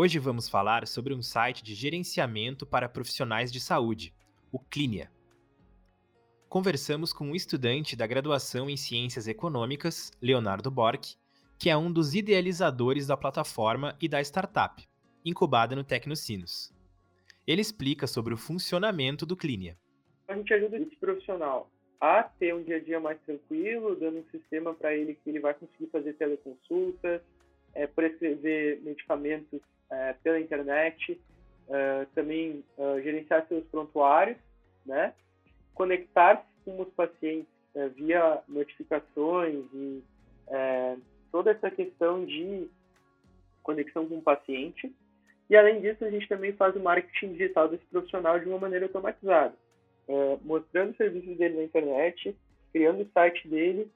Hoje vamos falar sobre um site de gerenciamento para profissionais de saúde, o Clínia. Conversamos com um estudante da graduação em Ciências Econômicas, Leonardo Bork, que é um dos idealizadores da plataforma e da startup, incubada no Tecnocinos. Ele explica sobre o funcionamento do Clínia. A gente ajuda esse profissional a ter um dia a dia mais tranquilo, dando um sistema para ele que ele vai conseguir fazer teleconsultas, é, prescrever medicamentos é, pela internet, é, também é, gerenciar seus prontuários, né? conectar-se com os pacientes é, via notificações e é, toda essa questão de conexão com o paciente. E além disso, a gente também faz o marketing digital desse profissional de uma maneira automatizada, é, mostrando os serviços dele na internet, criando o site dele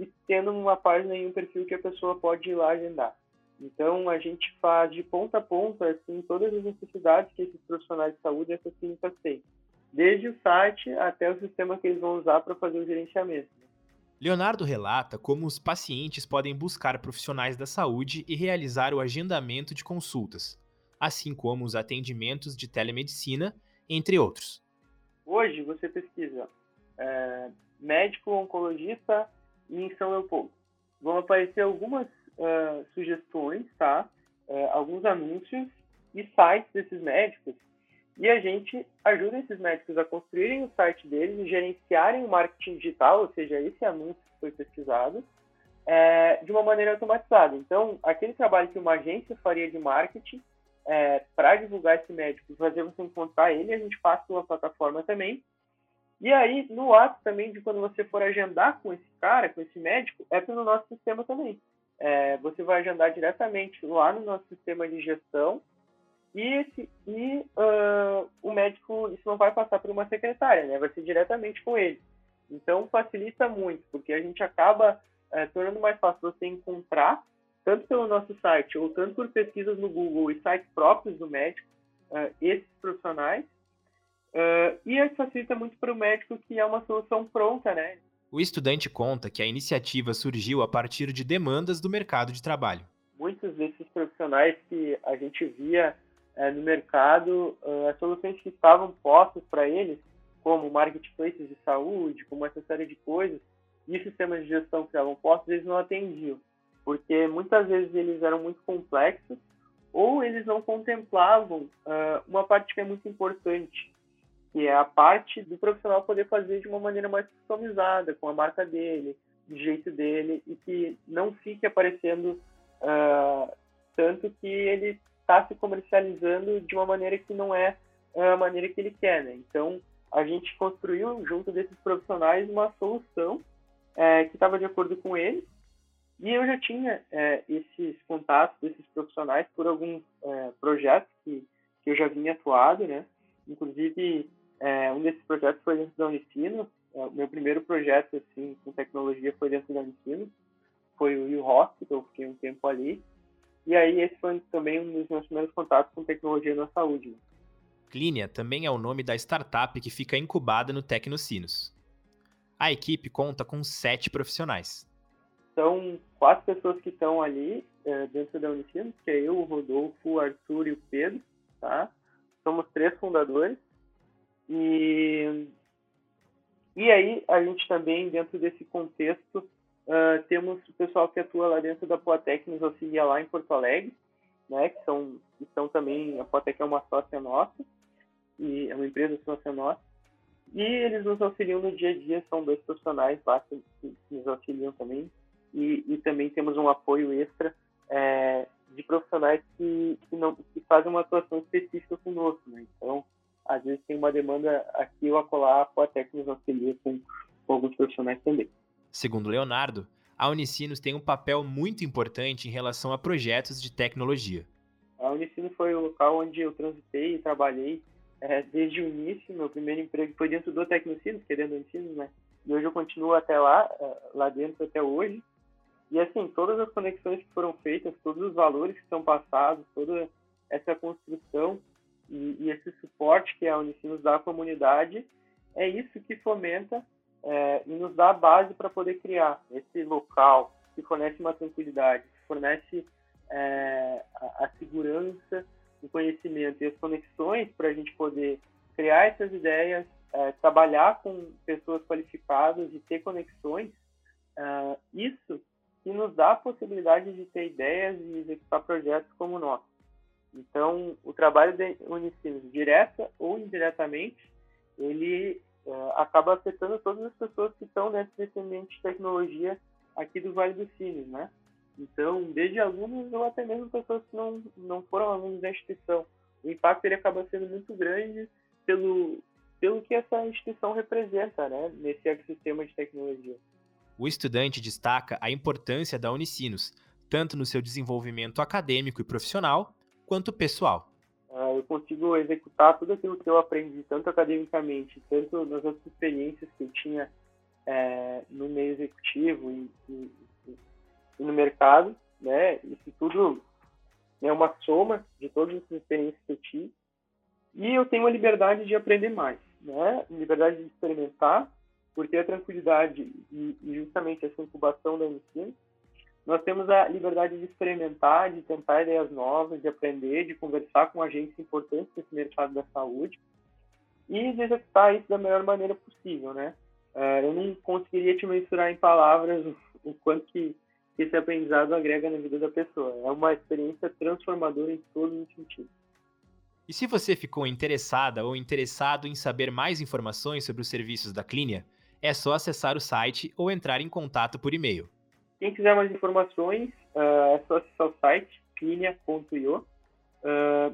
e tendo uma página e um perfil que a pessoa pode ir lá agendar. Então, a gente faz de ponta a ponta assim, todas as necessidades que esses profissionais de saúde e essas clínicas têm, desde o site até o sistema que eles vão usar para fazer o gerenciamento. Leonardo relata como os pacientes podem buscar profissionais da saúde e realizar o agendamento de consultas, assim como os atendimentos de telemedicina, entre outros. Hoje, você pesquisa é, médico oncologista em São Leopoldo. Vão aparecer algumas uh, sugestões, tá? Uh, alguns anúncios e sites desses médicos e a gente ajuda esses médicos a construírem o site deles e gerenciarem o marketing digital, ou seja, esse anúncio que foi pesquisado, é, de uma maneira automatizada. Então, aquele trabalho que uma agência faria de marketing é, para divulgar esse médico, fazer você encontrar ele, a gente faz pela plataforma também. E aí, no ato também de quando você for agendar com esse cara, com esse médico, é pelo nosso sistema também é, você vai agendar diretamente lá no nosso sistema de gestão e, esse, e uh, o médico, isso não vai passar por uma secretária, né? vai ser diretamente com ele. Então, facilita muito, porque a gente acaba é, tornando mais fácil você encontrar, tanto pelo nosso site ou tanto por pesquisas no Google e sites próprios do médico, uh, esses profissionais, uh, e facilita muito para o médico que é uma solução pronta, né? O estudante conta que a iniciativa surgiu a partir de demandas do mercado de trabalho. Muitos desses profissionais que a gente via é, no mercado, uh, as soluções que estavam postas para eles, como marketplaces de saúde, como essa série de coisas, e sistemas de gestão que estavam postos, eles não atendiam, porque muitas vezes eles eram muito complexos ou eles não contemplavam uh, uma parte que é muito importante, que é a parte do profissional poder fazer de uma maneira mais customizada, com a marca dele, do jeito dele, e que não fique aparecendo uh, tanto que ele está se comercializando de uma maneira que não é a maneira que ele quer, né? Então, a gente construiu, junto desses profissionais, uma solução é, que estava de acordo com eles, e eu já tinha é, esses contatos desses profissionais por alguns é, projetos que, que eu já vinha atuado, né? Inclusive, é, um desses projetos foi dentro da Unicino. É, o meu primeiro projeto assim, com tecnologia foi dentro da Unicino. Foi o U Hospital, fiquei um tempo ali. E aí esse foi também um dos meus primeiros contatos com tecnologia na saúde. Clínia também é o nome da startup que fica incubada no Tecnocinos. A equipe conta com sete profissionais. São quatro pessoas que estão ali é, dentro da Unicinos, que é eu, o Rodolfo, o Arthur e o Pedro, tá? Somos três fundadores. E, e aí, a gente também, dentro desse contexto, uh, temos o pessoal que atua lá dentro da Poatec, nos auxilia lá em Porto Alegre, né, que são, são também, a Poatec é uma sócia nossa, e é uma empresa sócia nossa, e eles nos auxiliam no dia a dia, são dois profissionais lá que, que nos auxiliam também, e, e também temos um apoio extra é, de profissionais que, que, não, que fazem uma atuação específica conosco, vezes tem uma demanda aqui ou acolá, a Poatec nos auxilia com, com alguns profissionais também. Segundo Leonardo, a Unicinos tem um papel muito importante em relação a projetos de tecnologia. A Unicinos foi o local onde eu transitei e trabalhei é, desde o início. Meu primeiro emprego foi dentro do Tecnocinos, que é dentro do ensino, né? E hoje eu continuo até lá, é, lá dentro até hoje. E assim, todas as conexões que foram feitas, todos os valores que são passados, toda essa construção e, e esse suporte que a Unicinos dá à comunidade, é isso que fomenta é, e nos dá a base para poder criar esse local que fornece uma tranquilidade, que fornece é, a, a, segurança, o conhecimento e as conexões para a gente poder criar essas ideias, é, trabalhar com pessoas qualificadas e ter conexões. É, isso que nos dá a possibilidade de ter ideias e executar projetos como o nosso. Então, o trabalho de Unicinos, direta ou indiretamente, ele uh, acaba afetando todas as pessoas que estão dentro desse ambiente de tecnologia aqui do Vale dos Sinos, né? Então, desde alunos ou até mesmo pessoas que não, não foram alunos da instituição. O impacto ele acaba sendo muito grande pelo, pelo que essa instituição representa né, nesse ecossistema de tecnologia. O estudante destaca a importância da Unicinos, tanto no seu desenvolvimento acadêmico e profissional, quanto pessoal. Uh, eu consigo executar tudo aquilo que eu aprendi, tanto academicamente, tanto nas outras experiências que eu tinha é, no meio executivo e, e, e, no mercado, né? Isso tudo é uma soma de todas as experiências que eu tive. E eu tenho a liberdade de aprender mais, né? Liberdade de experimentar, por ter a tranquilidade e, e justamente essa incubação da ensino nós temos a liberdade de experimentar, de tentar ideias novas, de aprender, de conversar com agentes importantes nesse mercado da saúde e de executar isso da melhor maneira possível, né? Uh, eu não conseguiria te mensurar em palavras o, quanto que esse aprendizado agrega na vida da pessoa. É uma experiência transformadora em todos os sentidos. E se você ficou interessada ou interessado em saber mais informações sobre os serviços da Clínia, é só acessar o site ou entrar em contato por e-mail. Quem quiser mais informações, uh, é só acessar o site, clinia.io. Uh, ah,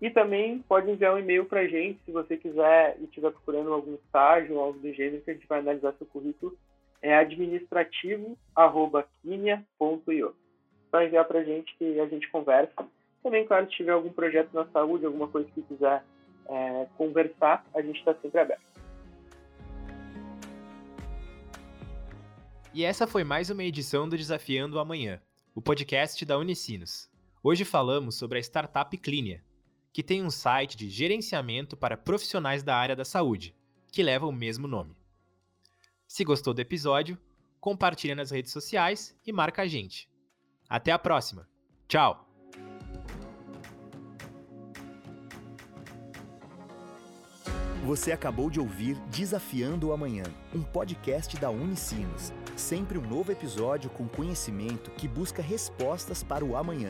e também pode enviar um e-mail para a gente se você quiser e estiver procurando algum estágio ou algo do gênero que a gente vai analisar seu currículo. É administrativo.clinia.io. Só enviar para a gente que a gente conversa. Também, claro, se tiver algum projeto na saúde, alguma coisa que quiser é, conversar, a gente está sempre aberto. E essa foi mais uma edição do Desafiando o Amanhã, o podcast da Unicinos. Hoje falamos sobre a startup Clínia, que tem um site de gerenciamento para profissionais da área da saúde, que leva o mesmo nome. Se gostou do episódio, compartilha nas redes sociais e marca a gente. Até a próxima. Tchau! Você acabou de ouvir Desafiando o Amanhã, um podcast da Unicinos. Sempre um novo episódio com conhecimento que busca respostas para o amanhã.